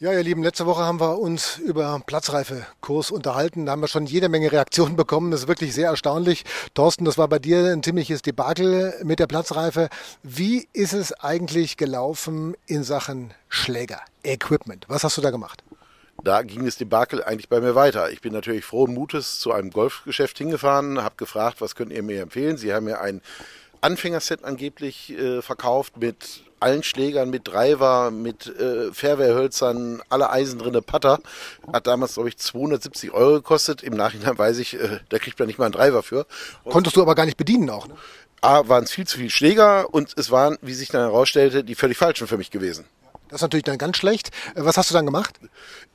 Ja, ihr Lieben, letzte Woche haben wir uns über Platzreife-Kurs unterhalten. Da haben wir schon jede Menge Reaktionen bekommen. Das ist wirklich sehr erstaunlich. Thorsten, das war bei dir ein ziemliches Debakel mit der Platzreife. Wie ist es eigentlich gelaufen in Sachen Schläger, Equipment? Was hast du da gemacht? da ging das Debakel eigentlich bei mir weiter. Ich bin natürlich frohen Mutes zu einem Golfgeschäft hingefahren, habe gefragt, was könnt ihr mir empfehlen? Sie haben mir ein Anfängerset angeblich äh, verkauft mit allen Schlägern, mit Driver, mit äh, Fairway-Hölzern, alle Eisen drinne, Putter. Hat damals, glaube ich, 270 Euro gekostet. Im Nachhinein weiß ich, äh, da kriegt man nicht mal einen Driver für. Und Konntest du aber gar nicht bedienen auch, ne? A, waren es viel zu viele Schläger und es waren, wie sich dann herausstellte, die völlig falschen für mich gewesen. Das ist natürlich dann ganz schlecht. Äh, was hast du dann gemacht?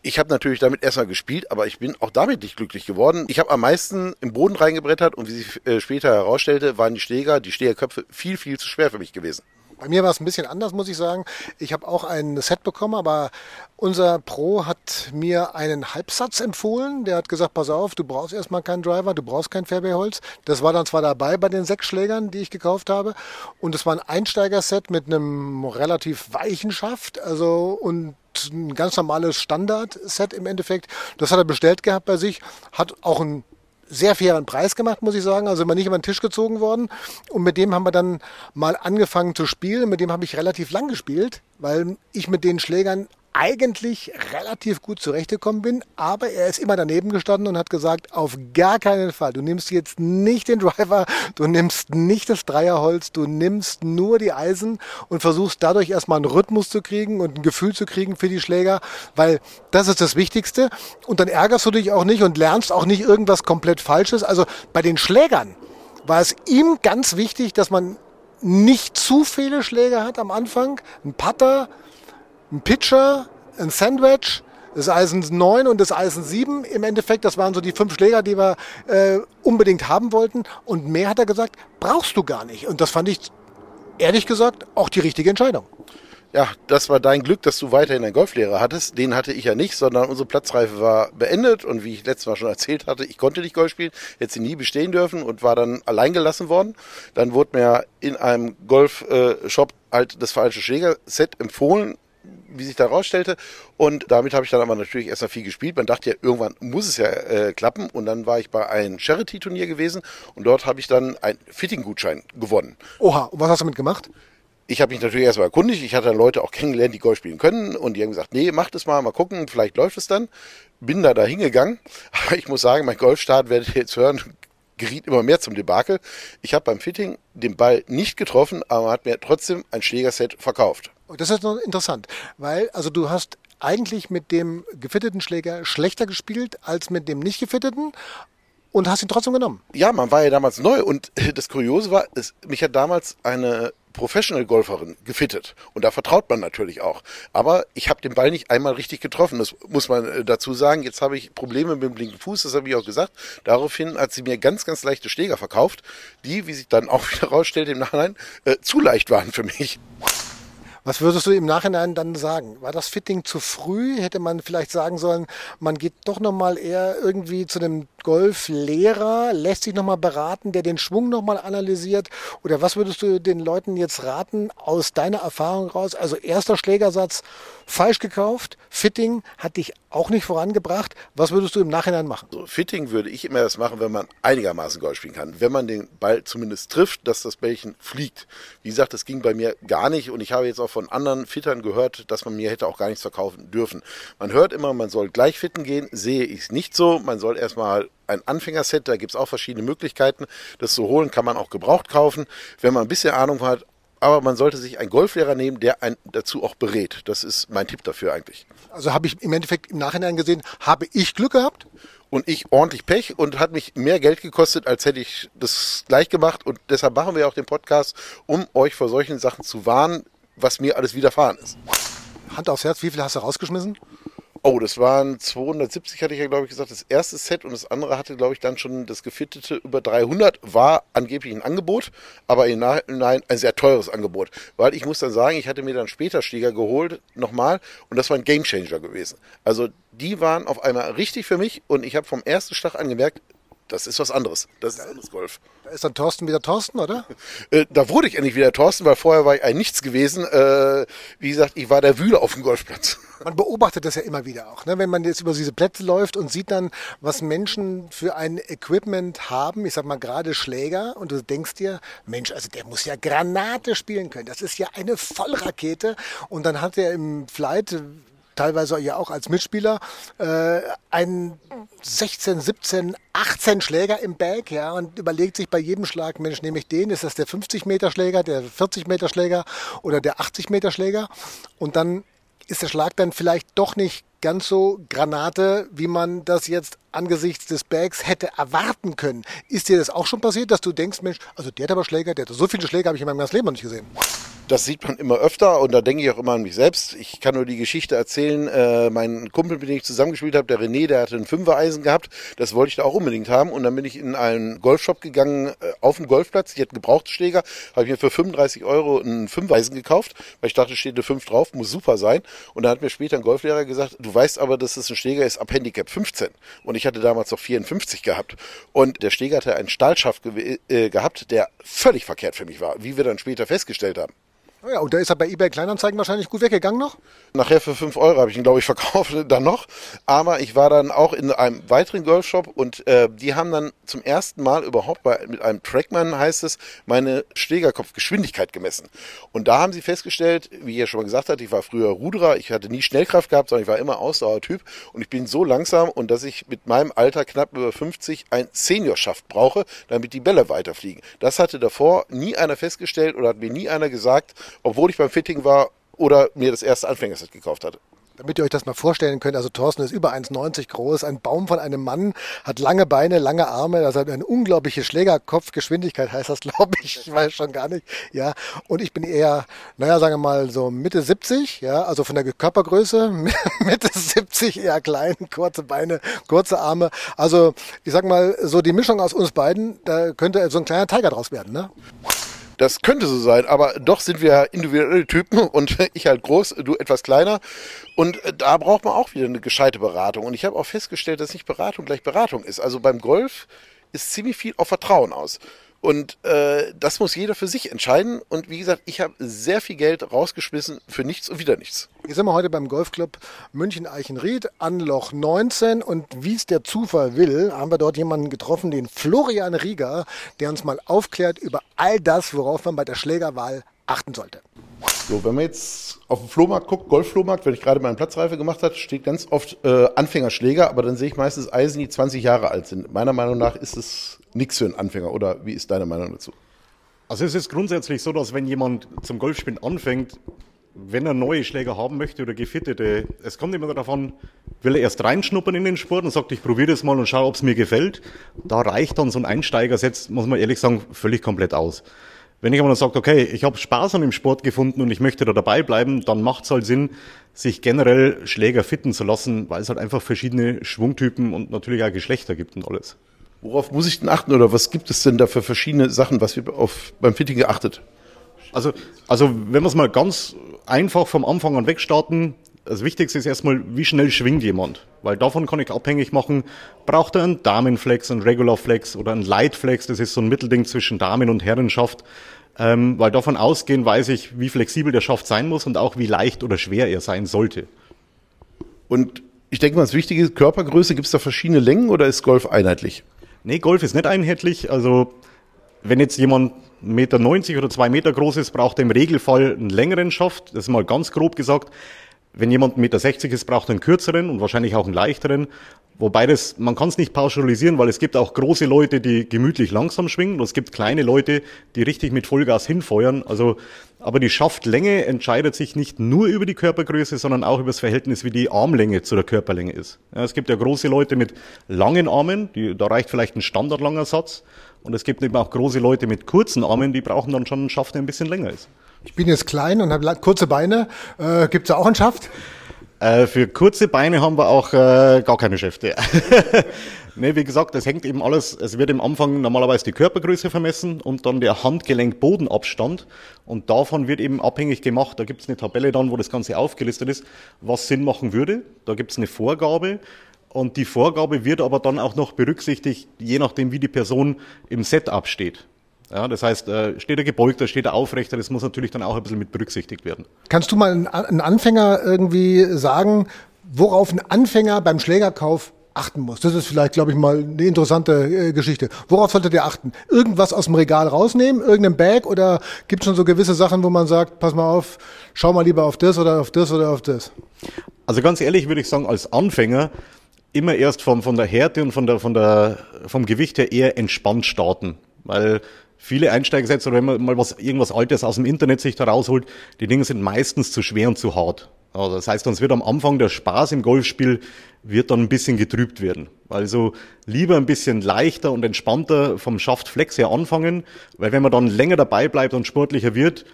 Ich habe natürlich damit erstmal gespielt, aber ich bin auch damit nicht glücklich geworden. Ich habe am meisten im Boden reingebrettert und wie sich äh, später herausstellte, waren die Schläger, die Schlägerköpfe viel, viel zu schwer für mich gewesen. Bei mir war es ein bisschen anders, muss ich sagen. Ich habe auch ein Set bekommen, aber unser Pro hat mir einen Halbsatz empfohlen. Der hat gesagt, pass auf, du brauchst erstmal keinen Driver, du brauchst kein Fairway-Holz. Das war dann zwar dabei bei den sechs Schlägern, die ich gekauft habe. Und es war ein Einsteigerset mit einem relativ weichen Schaft. Also, und ein ganz normales Standard-Set im Endeffekt. Das hat er bestellt gehabt bei sich, hat auch ein sehr fairen Preis gemacht, muss ich sagen. Also immer nicht über den Tisch gezogen worden. Und mit dem haben wir dann mal angefangen zu spielen. Mit dem habe ich relativ lang gespielt, weil ich mit den Schlägern eigentlich relativ gut zurechtgekommen bin, aber er ist immer daneben gestanden und hat gesagt, auf gar keinen Fall. Du nimmst jetzt nicht den Driver, du nimmst nicht das Dreierholz, du nimmst nur die Eisen und versuchst dadurch erstmal einen Rhythmus zu kriegen und ein Gefühl zu kriegen für die Schläger, weil das ist das Wichtigste. Und dann ärgerst du dich auch nicht und lernst auch nicht irgendwas komplett Falsches. Also bei den Schlägern war es ihm ganz wichtig, dass man nicht zu viele Schläge hat am Anfang. Ein Putter, ein Pitcher, ein Sandwich, das Eisen 9 und das Eisen 7 im Endeffekt. Das waren so die fünf Schläger, die wir äh, unbedingt haben wollten. Und mehr hat er gesagt, brauchst du gar nicht. Und das fand ich ehrlich gesagt auch die richtige Entscheidung. Ja, das war dein Glück, dass du weiterhin einen Golflehrer hattest. Den hatte ich ja nicht, sondern unsere Platzreife war beendet. Und wie ich letztes Mal schon erzählt hatte, ich konnte nicht Golf spielen, hätte sie nie bestehen dürfen und war dann allein gelassen worden. Dann wurde mir in einem Golfshop halt das falsche Schlägerset empfohlen wie sich da rausstellte. Und damit habe ich dann aber natürlich erstmal viel gespielt. Man dachte ja, irgendwann muss es ja äh, klappen. Und dann war ich bei einem Charity-Turnier gewesen und dort habe ich dann einen Fitting-Gutschein gewonnen. Oha, und was hast du damit gemacht? Ich habe mich natürlich erstmal erkundigt. Ich hatte dann Leute auch kennengelernt, die Golf spielen können. Und die haben gesagt, nee, mach das mal, mal gucken, vielleicht läuft es dann. Bin da da hingegangen. Aber ich muss sagen, mein Golfstart, werdet ihr jetzt hören, geriet immer mehr zum Debakel. Ich habe beim Fitting den Ball nicht getroffen, aber hat mir trotzdem ein Schlägerset verkauft. Oh, das ist interessant, weil also du hast eigentlich mit dem gefitteten Schläger schlechter gespielt als mit dem nicht gefitteten und hast ihn trotzdem genommen. Ja, man war ja damals neu und das Kuriose war, es, mich hat damals eine Professional-Golferin gefittet. Und da vertraut man natürlich auch. Aber ich habe den Ball nicht einmal richtig getroffen. Das muss man äh, dazu sagen. Jetzt habe ich Probleme mit dem linken Fuß, das habe ich auch gesagt. Daraufhin hat sie mir ganz, ganz leichte Schläger verkauft, die, wie sich dann auch wieder rausstellt im Nachhinein, äh, zu leicht waren für mich. Was würdest du im Nachhinein dann sagen? War das Fitting zu früh? Hätte man vielleicht sagen sollen, man geht doch nochmal eher irgendwie zu einem Golflehrer, lässt sich nochmal beraten, der den Schwung nochmal analysiert? Oder was würdest du den Leuten jetzt raten aus deiner Erfahrung raus? Also erster Schlägersatz falsch gekauft, Fitting hat dich auch nicht vorangebracht. Was würdest du im Nachhinein machen? So, Fitting würde ich immer erst machen, wenn man einigermaßen Golf spielen kann. Wenn man den Ball zumindest trifft, dass das Bällchen fliegt. Wie gesagt, das ging bei mir gar nicht und ich habe jetzt auch von anderen Fittern gehört, dass man mir hätte auch gar nichts verkaufen dürfen. Man hört immer, man soll gleich fitten gehen, sehe ich es nicht so. Man soll erstmal ein Anfängerset, da gibt es auch verschiedene Möglichkeiten. Das zu holen kann man auch gebraucht kaufen. Wenn man ein bisschen Ahnung hat, aber man sollte sich einen Golflehrer nehmen, der einen dazu auch berät. Das ist mein Tipp dafür eigentlich. Also habe ich im Endeffekt im Nachhinein gesehen, habe ich Glück gehabt? Und ich ordentlich Pech und hat mich mehr Geld gekostet, als hätte ich das gleich gemacht. Und deshalb machen wir auch den Podcast, um euch vor solchen Sachen zu warnen, was mir alles widerfahren ist. Hand aufs Herz, wie viel hast du rausgeschmissen? Oh, das waren 270, hatte ich ja, glaube ich, gesagt, das erste Set und das andere hatte, glaube ich, dann schon das gefittete über 300, war angeblich ein Angebot, aber im Nachhinein ein sehr teures Angebot. Weil ich muss dann sagen, ich hatte mir dann später Schläger geholt, nochmal, und das war ein Gamechanger gewesen. Also die waren auf einmal richtig für mich und ich habe vom ersten Schlag angemerkt, das ist was anderes. Das ist anderes Golf. Da ist dann Thorsten wieder Thorsten, oder? Äh, da wurde ich endlich wieder Thorsten, weil vorher war ich ein Nichts gewesen. Äh, wie gesagt, ich war der Wühle auf dem Golfplatz. Man beobachtet das ja immer wieder auch, ne? wenn man jetzt über diese Plätze läuft und sieht dann, was Menschen für ein Equipment haben. Ich sag mal gerade Schläger und du denkst dir, Mensch, also der muss ja Granate spielen können. Das ist ja eine Vollrakete. Und dann hat er im Flight teilweise ja auch als Mitspieler, äh, einen 16, 17, 18 Schläger im Bag, ja, und überlegt sich bei jedem Schlag, Mensch, nehme ich den, ist das der 50 Meter Schläger, der 40 Meter Schläger oder der 80 Meter Schläger? Und dann ist der Schlag dann vielleicht doch nicht ganz so Granate, wie man das jetzt angesichts des Bags hätte erwarten können. Ist dir das auch schon passiert, dass du denkst, Mensch, also der hat aber Schläger, der hat so viele Schläger habe ich in meinem ganzen Leben noch nicht gesehen das sieht man immer öfter und da denke ich auch immer an mich selbst. Ich kann nur die Geschichte erzählen. Äh, mein Kumpel, mit dem ich zusammengespielt habe, der René, der hatte ein Fünfer-Eisen gehabt. Das wollte ich da auch unbedingt haben. Und dann bin ich in einen Golfshop gegangen äh, auf dem Golfplatz. Die hatten Gebrauchtschläger. Habe ich mir für 35 Euro einen Fünfer-Eisen gekauft, weil ich dachte, steht eine 5 drauf, muss super sein. Und dann hat mir später ein Golflehrer gesagt, du weißt aber, dass es ein Schläger ist ab Handicap 15. Und ich hatte damals noch 54 gehabt. Und der Schläger hatte einen Stahlschaft ge äh, gehabt, der völlig verkehrt für mich war, wie wir dann später festgestellt haben. Oh ja, und da ist er bei eBay Kleinanzeigen wahrscheinlich gut weggegangen noch? Nachher für 5 Euro habe ich ihn, glaube ich, verkauft dann noch. Aber ich war dann auch in einem weiteren Golfshop und äh, die haben dann zum ersten Mal überhaupt bei, mit einem Trackman, heißt es, meine Schlägerkopfgeschwindigkeit gemessen. Und da haben sie festgestellt, wie ja schon mal gesagt hatte, ich war früher Ruderer, ich hatte nie Schnellkraft gehabt, sondern ich war immer Ausdauertyp und ich bin so langsam und dass ich mit meinem Alter knapp über 50 ein Seniorschaft brauche, damit die Bälle weiterfliegen. Das hatte davor nie einer festgestellt oder hat mir nie einer gesagt, obwohl ich beim Fitting war oder mir das erste Anfängerset gekauft hatte. Damit ihr euch das mal vorstellen könnt, also Thorsten ist über 1,90 groß, ein Baum von einem Mann, hat lange Beine, lange Arme, also eine unglaubliche Schlägerkopfgeschwindigkeit heißt das, glaube ich, ich weiß schon gar nicht, ja. Und ich bin eher, naja, sagen wir mal so Mitte 70, ja, also von der Körpergröße, Mitte 70, eher klein, kurze Beine, kurze Arme. Also ich sag mal, so die Mischung aus uns beiden, da könnte so ein kleiner Tiger draus werden, ne? Das könnte so sein, aber doch sind wir individuelle Typen und ich halt groß, du etwas kleiner. Und äh, da braucht man auch wieder eine gescheite Beratung. Und ich habe auch festgestellt, dass nicht Beratung gleich Beratung ist. Also beim Golf ist ziemlich viel auf Vertrauen aus. Und äh, das muss jeder für sich entscheiden. Und wie gesagt, ich habe sehr viel Geld rausgeschmissen für nichts und wieder nichts. Hier sind wir heute beim Golfclub München-Eichenried an Loch 19. Und wie es der Zufall will, haben wir dort jemanden getroffen, den Florian Rieger, der uns mal aufklärt über all das, worauf man bei der Schlägerwahl achten sollte. So, wenn man jetzt auf den Flohmarkt guckt, Golfflohmarkt, wenn ich gerade meine Platzreife gemacht habe, steht ganz oft äh, Anfängerschläger, aber dann sehe ich meistens Eisen, die 20 Jahre alt sind. Meiner Meinung nach ist es nichts für einen Anfänger, oder wie ist deine Meinung dazu? Also es ist grundsätzlich so, dass wenn jemand zum Golfspielen anfängt, wenn er neue Schläger haben möchte oder gefittete, es kommt immer davon, will er erst reinschnuppern in den Sport und sagt, ich probiere das mal und schaue, ob es mir gefällt. Da reicht dann so ein Einsteigerset, muss man ehrlich sagen, völlig komplett aus. Wenn ich aber dann sage, okay, ich habe Spaß an dem Sport gefunden und ich möchte da dabei bleiben, dann macht es halt Sinn, sich generell Schläger fitten zu lassen, weil es halt einfach verschiedene Schwungtypen und natürlich auch Geschlechter gibt und alles. Worauf muss ich denn achten oder was gibt es denn da für verschiedene Sachen, was wir auf, beim Fitting geachtet? Also, also wenn wir es mal ganz einfach vom Anfang an wegstarten, das Wichtigste ist erstmal, wie schnell schwingt jemand. Weil davon kann ich abhängig machen, braucht er einen Damenflex, einen Regular Flex oder einen Light Flex, das ist so ein Mittelding zwischen Damen- und Herrenschaft. Ähm, weil davon ausgehend weiß ich, wie flexibel der Schaft sein muss und auch wie leicht oder schwer er sein sollte. Und ich denke mal, das Wichtige ist Körpergröße. Gibt es da verschiedene Längen oder ist Golf einheitlich? Nee, Golf ist nicht einheitlich. Also wenn jetzt jemand 1,90 Meter oder zwei Meter groß ist, braucht er im Regelfall einen längeren Schaft. Das ist mal ganz grob gesagt. Wenn jemand 1,60 Meter ist, braucht er einen kürzeren und wahrscheinlich auch einen leichteren. Wobei das, man kann es nicht pauschalisieren, weil es gibt auch große Leute, die gemütlich langsam schwingen und es gibt kleine Leute, die richtig mit Vollgas hinfeuern. Also, aber die Schaftlänge entscheidet sich nicht nur über die Körpergröße, sondern auch über das Verhältnis, wie die Armlänge zu der Körperlänge ist. Ja, es gibt ja große Leute mit langen Armen, die, da reicht vielleicht ein standardlanger Satz. Und es gibt eben auch große Leute mit kurzen Armen, die brauchen dann schon einen Schaft, der ein bisschen länger ist. Ich bin jetzt klein und habe kurze Beine. Äh, Gibt es auch einen Schaft? Äh, für kurze Beine haben wir auch äh, gar keine Schäfte. ne, wie gesagt, das hängt eben alles, es wird im Anfang normalerweise die Körpergröße vermessen und dann der Handgelenk-Bodenabstand und davon wird eben abhängig gemacht, da gibt es eine Tabelle dann, wo das Ganze aufgelistet ist, was Sinn machen würde. Da gibt es eine Vorgabe und die Vorgabe wird aber dann auch noch berücksichtigt, je nachdem, wie die Person im Setup steht. Ja, das heißt, äh, steht er gebeugter, steht er aufrechter, das muss natürlich dann auch ein bisschen mit berücksichtigt werden. Kannst du mal einen Anfänger irgendwie sagen, worauf ein Anfänger beim Schlägerkauf achten muss. Das ist vielleicht, glaube ich, mal eine interessante äh, Geschichte. Worauf sollte der achten? Irgendwas aus dem Regal rausnehmen, irgendein Bag oder gibt es schon so gewisse Sachen, wo man sagt, pass mal auf, schau mal lieber auf das oder auf das oder auf das? Also ganz ehrlich würde ich sagen, als Anfänger immer erst vom, von der Härte und von der, von der, vom Gewicht her eher entspannt starten. Weil viele Einsteiger jetzt, oder wenn man mal was, irgendwas Altes aus dem Internet sich da rausholt, die Dinge sind meistens zu schwer und zu hart. Also das heißt, uns wird am Anfang der Spaß im Golfspiel wird dann ein bisschen getrübt werden. Also lieber ein bisschen leichter und entspannter vom Schaftflex her anfangen, weil wenn man dann länger dabei bleibt und sportlicher wird,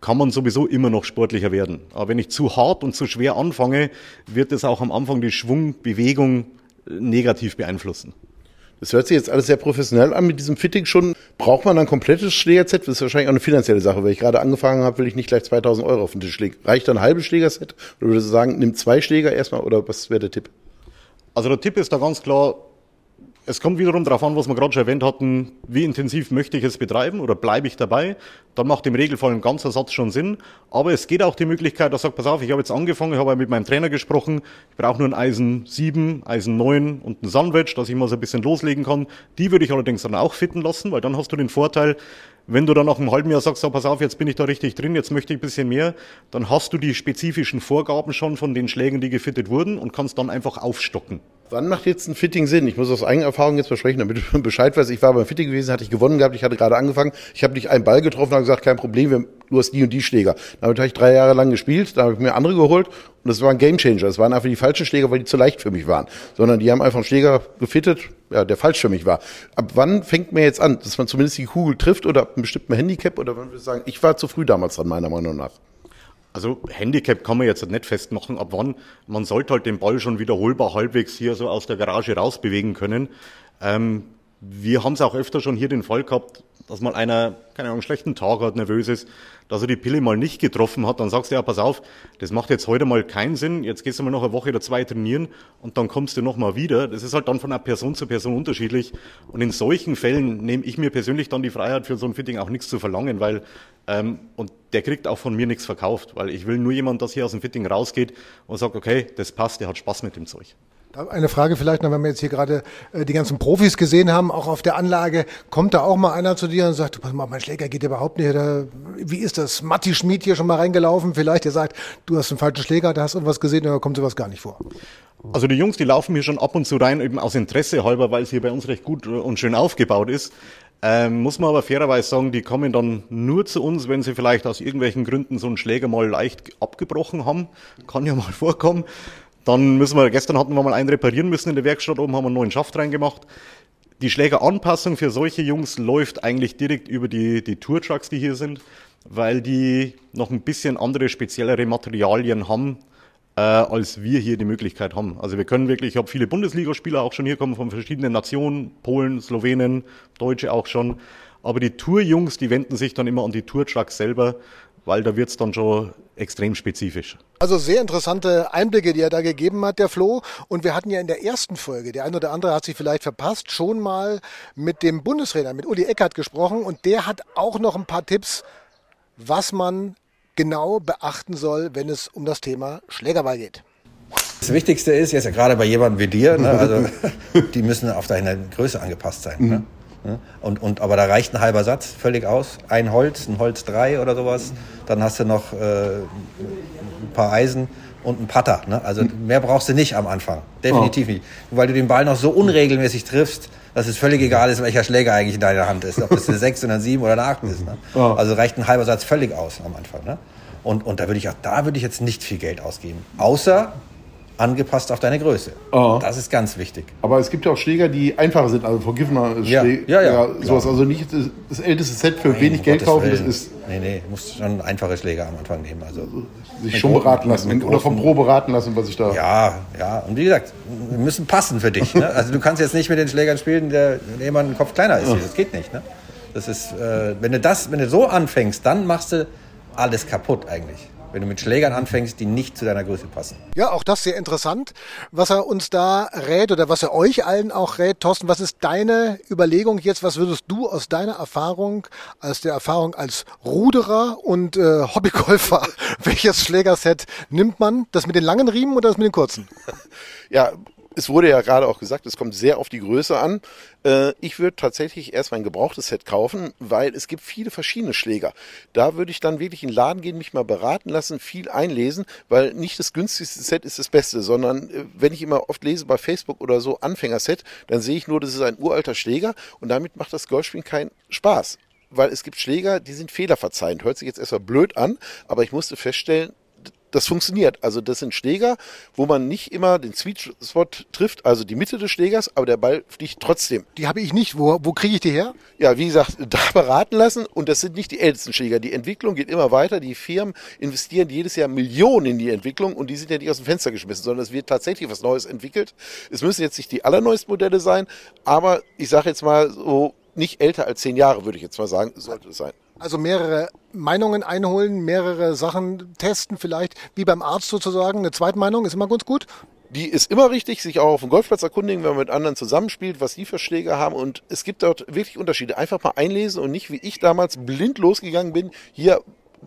kann man sowieso immer noch sportlicher werden. Aber wenn ich zu hart und zu schwer anfange, wird es auch am Anfang die Schwungbewegung negativ beeinflussen. Das hört sich jetzt alles sehr professionell an mit diesem Fitting schon. Braucht man ein komplettes Schlägerset? Das ist wahrscheinlich auch eine finanzielle Sache. Weil ich gerade angefangen habe, will ich nicht gleich 2000 Euro auf den Tisch legen. Reicht ein halbes Schlägerset? Oder würdest du sagen, nimm zwei Schläger erstmal? Oder was wäre der Tipp? Also der Tipp ist da ganz klar, es kommt wiederum darauf an, was wir gerade schon erwähnt hatten, wie intensiv möchte ich es betreiben oder bleibe ich dabei. Dann macht im Regelfall ein ganzer Satz schon Sinn. Aber es geht auch die Möglichkeit, dass sagt, pass auf, ich habe jetzt angefangen, ich habe mit meinem Trainer gesprochen, ich brauche nur ein Eisen 7, Eisen 9 und ein Sandwich, dass ich mal so ein bisschen loslegen kann. Die würde ich allerdings dann auch fitten lassen, weil dann hast du den Vorteil, wenn du dann nach einem halben Jahr sagst, so, pass auf, jetzt bin ich da richtig drin, jetzt möchte ich ein bisschen mehr, dann hast du die spezifischen Vorgaben schon von den Schlägen, die gefittet wurden und kannst dann einfach aufstocken. Wann macht jetzt ein Fitting Sinn? Ich muss aus eigener Erfahrung jetzt versprechen, damit du Bescheid weißt. Ich war beim Fitting gewesen, hatte ich gewonnen gehabt, ich hatte gerade angefangen. Ich habe nicht einen Ball getroffen, habe gesagt, kein Problem, du hast die und die Schläger. Damit habe ich drei Jahre lang gespielt, da habe ich mir andere geholt und das war ein Gamechanger. Das waren einfach die falschen Schläger, weil die zu leicht für mich waren. Sondern die haben einfach einen Schläger gefittet, ja, der falsch für mich war. Ab wann fängt man jetzt an, dass man zumindest die Kugel trifft oder ab einem bestimmten Handicap oder würde ich sagen, ich war zu früh damals dran, meiner Meinung nach. Also Handicap kann man jetzt nicht festmachen, ab wann. Man sollte halt den Ball schon wiederholbar halbwegs hier so aus der Garage rausbewegen können. Ähm, wir haben es auch öfter schon hier den Fall gehabt, dass mal einer, keine Ahnung, schlechten Tag hat, nervös ist, dass er die Pille mal nicht getroffen hat, dann sagst du ja, pass auf, das macht jetzt heute mal keinen Sinn, jetzt gehst du mal noch eine Woche oder zwei trainieren und dann kommst du noch mal wieder. Das ist halt dann von einer Person zu Person unterschiedlich und in solchen Fällen nehme ich mir persönlich dann die Freiheit, für so ein Fitting auch nichts zu verlangen, weil, ähm, und der kriegt auch von mir nichts verkauft, weil ich will nur jemand, dass hier aus dem Fitting rausgeht und sagt, okay, das passt, der hat Spaß mit dem Zeug. Eine Frage vielleicht noch, wenn wir jetzt hier gerade äh, die ganzen Profis gesehen haben, auch auf der Anlage, kommt da auch mal einer zu dir und sagt, du pass mal, mein Schläger geht überhaupt nicht. Oder, wie ist das? Matti Schmid hier schon mal reingelaufen? Vielleicht, der sagt, du hast einen falschen Schläger, da hast irgendwas gesehen, da kommt sowas gar nicht vor. Also die Jungs, die laufen hier schon ab und zu rein, eben aus Interesse halber, weil es hier bei uns recht gut und schön aufgebaut ist. Ähm, muss man aber fairerweise sagen, die kommen dann nur zu uns, wenn sie vielleicht aus irgendwelchen Gründen so einen Schläger mal leicht abgebrochen haben. Kann ja mal vorkommen. Dann müssen wir, gestern hatten wir mal einen reparieren müssen in der Werkstatt, oben haben wir einen neuen Schaft reingemacht. Die Schlägeranpassung für solche Jungs läuft eigentlich direkt über die, die Tour-Trucks, die hier sind, weil die noch ein bisschen andere, speziellere Materialien haben, äh, als wir hier die Möglichkeit haben. Also wir können wirklich, ich habe viele Bundesligaspieler auch schon hier kommen von verschiedenen Nationen, Polen, Slowenen, Deutsche auch schon. Aber die Tour-Jungs, die wenden sich dann immer an die Tour-Trucks selber, weil da wird's dann schon extrem spezifisch. Also sehr interessante Einblicke, die er da gegeben hat, der Flo. Und wir hatten ja in der ersten Folge, der eine oder andere hat sich vielleicht verpasst, schon mal mit dem Bundestrainer, mit Uli Eckert gesprochen. Und der hat auch noch ein paar Tipps, was man genau beachten soll, wenn es um das Thema Schlägerball geht. Das Wichtigste ist, jetzt ja gerade bei jemandem wie dir, ne, also die müssen auf deine Größe angepasst sein. Ne? Und, und, aber da reicht ein halber Satz völlig aus. Ein Holz, ein Holz 3 oder sowas. Dann hast du noch äh, ein paar Eisen und ein Putter. Ne? Also mehr brauchst du nicht am Anfang. Definitiv oh. nicht. Weil du den Ball noch so unregelmäßig triffst, dass es völlig egal ist, welcher Schläger eigentlich in deiner Hand ist. Ob das eine 6 oder eine 7 oder eine 8 ist. Ne? Oh. Also reicht ein halber Satz völlig aus am Anfang. Ne? Und, und da würde ich auch, da würde ich jetzt nicht viel Geld ausgeben. Außer angepasst auf deine Größe. Ah. Das ist ganz wichtig. Aber es gibt ja auch Schläger, die einfacher sind, also Forgivener Ja, Schläger. ja, ja, sowas. klar. Also nicht das, das älteste Set für Nein, wenig Geld Gottes kaufen, das Willen. ist Nee, nee, du musst schon einfache Schläger am Anfang nehmen. Also, sich Mit schon großen- beraten lassen mit oder vom Pro beraten lassen, was ich da. ja, ja. Und wie gesagt, wir müssen passen für dich. Ne? Also du kannst jetzt nicht mit den Schlägern spielen, der jemand einen Kopf kleiner ist. Das geht nicht. Ne? Das ist, äh, wenn du das, wenn du so anfängst, dann machst du alles kaputt eigentlich. Wenn du mit Schlägern anfängst, die nicht zu deiner Größe passen. Ja, auch das sehr interessant, was er uns da rät oder was er euch allen auch rät. Thorsten, was ist deine Überlegung jetzt? Was würdest du aus deiner Erfahrung, aus der Erfahrung als Ruderer und äh, Hobbygolfer, welches Schlägerset nimmt man? Das mit den langen Riemen oder das mit den kurzen? Ja, es wurde ja gerade auch gesagt, es kommt sehr auf die Größe an. Äh, ich würde tatsächlich erst mal ein gebrauchtes Set kaufen, weil es gibt viele verschiedene Schläger. Da würde ich dann wirklich in den Laden gehen, mich mal beraten lassen, viel einlesen, weil nicht das günstigste Set ist das Beste, sondern äh, wenn ich immer oft lese bei Facebook oder so Anfängerset, dann sehe ich nur, das ist ein uralter Schläger und damit macht das Golfspielen keinen Spaß. Weil es gibt Schläger, die sind fehlerverzeihend. Hört sich jetzt erstmal blöd an, aber ich musste feststellen, das funktioniert. Also das sind Schläger, wo man nicht immer den Sweet Spot trifft, also die Mitte des Schlägers, aber der Ball fliegt trotzdem. Die habe ich nicht. Wo, wo kriege ich die her? Ja, wie gesagt, da beraten lassen und das sind nicht die ältesten Schläger. Die Entwicklung geht immer weiter. Die Firmen investieren jedes Jahr Millionen in die Entwicklung und die sind ja nicht aus dem Fenster geschmissen, sondern es wird tatsächlich was Neues entwickelt. Es müssen jetzt nicht die allerneuesten Modelle sein, aber ich sage jetzt mal so nicht älter als zehn Jahre, würde ich jetzt mal sagen, sollte es sein. Also mehrere Meinungen einholen, mehrere Sachen testen vielleicht, wie beim Arzt sozusagen. Eine Zweitmeinung ist immer ganz gut. Die ist immer richtig, sich auch auf dem Golfplatz erkundigen, wenn man mit anderen zusammenspielt, was die für Schläger haben. Und es gibt dort wirklich Unterschiede. Einfach mal einlesen und nicht wie ich damals blind losgegangen bin, hier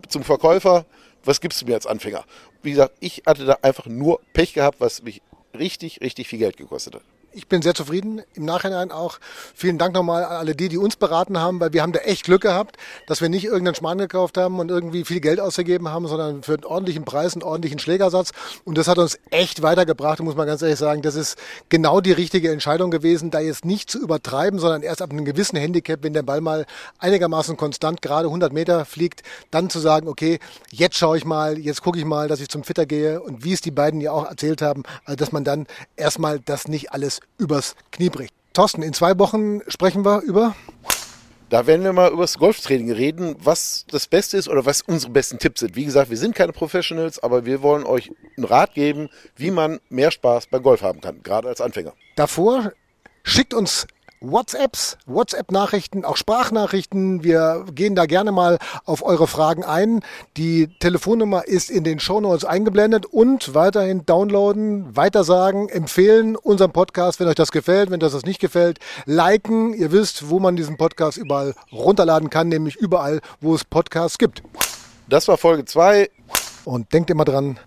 zum Verkäufer, was gibst du mir als Anfänger? Wie gesagt, ich hatte da einfach nur Pech gehabt, was mich richtig, richtig viel Geld gekostet hat. Ich bin sehr zufrieden. Im Nachhinein auch vielen Dank nochmal an alle die, die uns beraten haben, weil wir haben da echt Glück gehabt, dass wir nicht irgendeinen Schmarrn gekauft haben und irgendwie viel Geld ausgegeben haben, sondern für einen ordentlichen Preis, einen ordentlichen Schlägersatz. Und das hat uns echt weitergebracht, muss man ganz ehrlich sagen. Das ist genau die richtige Entscheidung gewesen, da jetzt nicht zu übertreiben, sondern erst ab einem gewissen Handicap, wenn der Ball mal einigermaßen konstant gerade 100 Meter fliegt, dann zu sagen, okay, jetzt schaue ich mal, jetzt gucke ich mal, dass ich zum Fitter gehe und wie es die beiden ja auch erzählt haben, also dass man dann erstmal das nicht alles übers Knie bricht. Thorsten, in zwei Wochen sprechen wir über Da werden wir mal über das Golftraining reden, was das Beste ist oder was unsere besten Tipps sind. Wie gesagt, wir sind keine Professionals, aber wir wollen euch einen Rat geben, wie man mehr Spaß beim Golf haben kann, gerade als Anfänger. davor. Schickt uns WhatsApps, WhatsApp-Nachrichten, auch Sprachnachrichten. Wir gehen da gerne mal auf eure Fragen ein. Die Telefonnummer ist in den Shownotes eingeblendet und weiterhin downloaden, weitersagen, empfehlen unseren Podcast, wenn euch das gefällt. Wenn euch das nicht gefällt, liken. Ihr wisst, wo man diesen Podcast überall runterladen kann, nämlich überall, wo es Podcasts gibt. Das war Folge 2. Und denkt immer dran,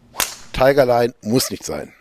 Tigerline muss nicht sein.